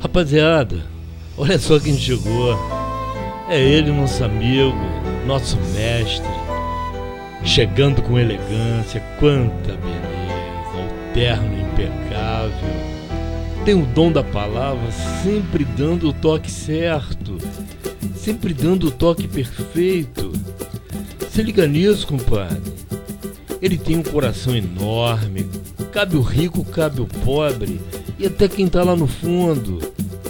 Rapaziada, olha só quem chegou. É ele, nosso amigo, nosso mestre. Chegando com elegância, quanta beleza, o terno impecável. Tem o dom da palavra, sempre dando o toque certo, sempre dando o toque perfeito. Se liga nisso, compadre. Ele tem um coração enorme, cabe o rico, cabe o pobre e até quem tá lá no fundo.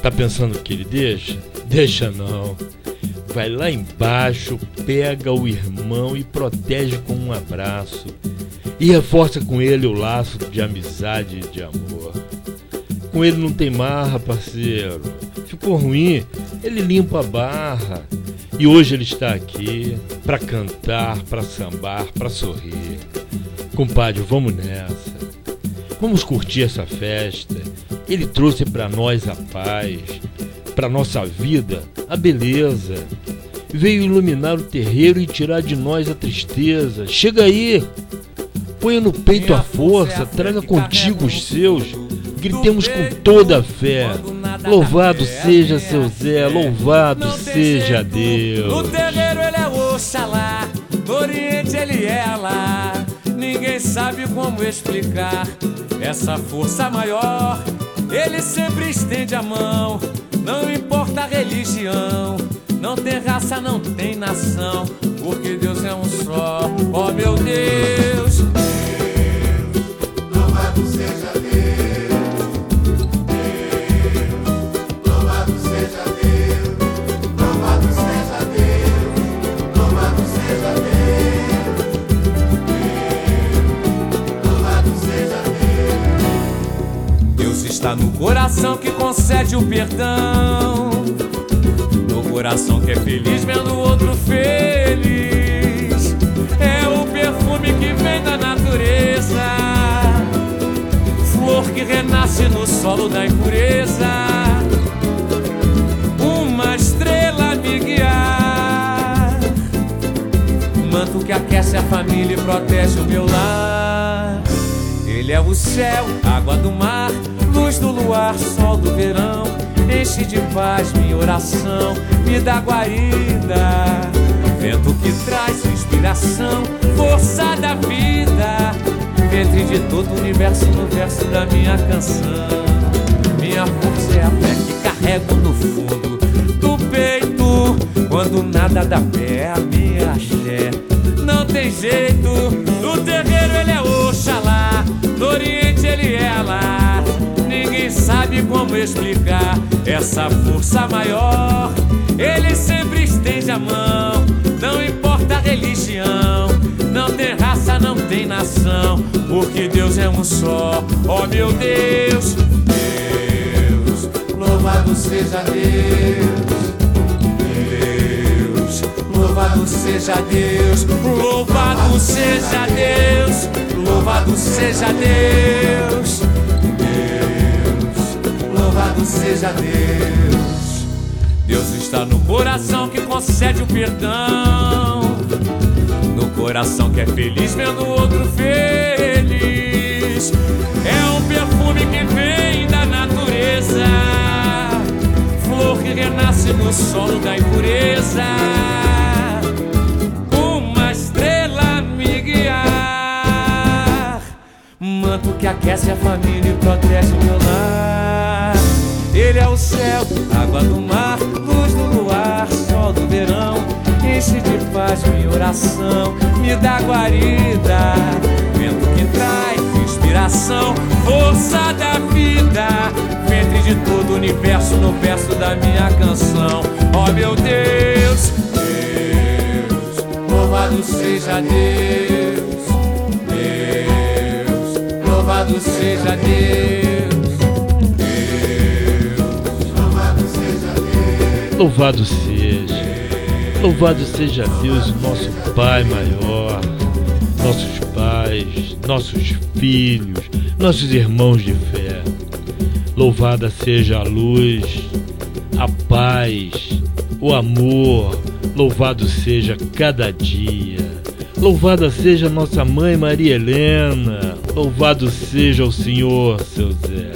Tá pensando que ele deixa? Deixa não. Vai lá embaixo, pega o irmão e protege com um abraço. E reforça com ele o laço de amizade e de amor. Com ele não tem marra, parceiro. Ficou ruim, ele limpa a barra. E hoje ele está aqui para cantar, para sambar, para sorrir. Compadre, vamos nessa. Vamos curtir essa festa. Ele trouxe para nós a paz, para nossa vida a beleza. Veio iluminar o terreiro e tirar de nós a tristeza. Chega aí, ponha no peito a força, traga contigo os seus. Gritemos com toda a fé. Louvado seja seu Zé, louvado seja Deus. No terreiro ele é Oxalá, no Oriente ele é Alá. Sabe como explicar essa força maior. Ele sempre estende a mão, não importa a religião. Não tem raça, não tem nação, está no coração que concede o perdão. No coração que é feliz vendo o outro feliz. É o perfume que vem da natureza. Flor que renasce no solo da impureza. Uma estrela me guiar. Manto que aquece a família e protege o meu lar. Ele é o céu, água do mar, luz do luar, sol do verão. Enche de paz minha oração, me dá guarida. Vento que traz inspiração, força da vida. Ventre de todo o universo no verso da minha canção. Minha força é a fé que carrego no fundo do peito. Quando nada dá pé, a minha axé. Não tem jeito, no terreiro ele é Oxalá, no Oriente ele é Alá. Ninguém sabe como explicar essa força maior. Ele sempre estende a mão, não importa a religião. Não tem raça, não tem nação, porque Deus é um só. Oh meu Deus, Deus, Louvado seja Deus, Deus, louvado seja Deus, louvado seja Deus, louvado seja Deus, Deus, louvado seja Deus. Deus está no coração que concede o perdão, no coração que é feliz vendo o outro feliz. É um perfume que vem da natureza, flor que renasce no solo da impureza. Uma estrela me guiar, manto que aquece a família e protege o meu lar. Ele é o céu, água do mar, luz do luar, sol do verão. Enche de paz minha oração, me dá guarida. Vento que traz inspiração, força da vida. Ventre de todo o universo no verso da minha canção. Oh meu Deus, Deus, Louvado seja Deus, Deus, louvado seja Deus. Deus, Louvado seja, louvado seja Deus, nosso Pai maior, nossos pais, nossos filhos, nossos irmãos de fé. Louvada seja a luz, a paz, o amor, louvado seja cada dia. Louvada seja nossa mãe Maria Helena, Louvado seja o Senhor, seu Zé.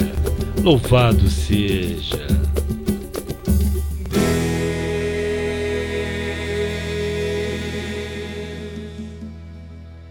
Louvado seja.